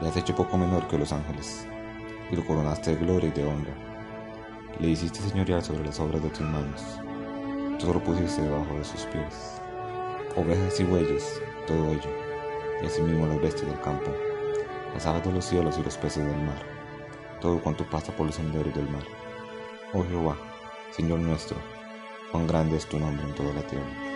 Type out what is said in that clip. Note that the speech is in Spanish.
Le has hecho poco menor que los ángeles, y lo coronaste de gloria y de honra. Le hiciste señorear sobre las obras de tus manos, todo lo pusiste debajo de sus pies. Ovejas y bueyes, todo ello, y asimismo las bestias del campo, las aves de los cielos y los peces del mar, todo cuanto pasa por los senderos del mar. Oh Jehová, Señor nuestro, cuán grande es tu nombre en toda la tierra.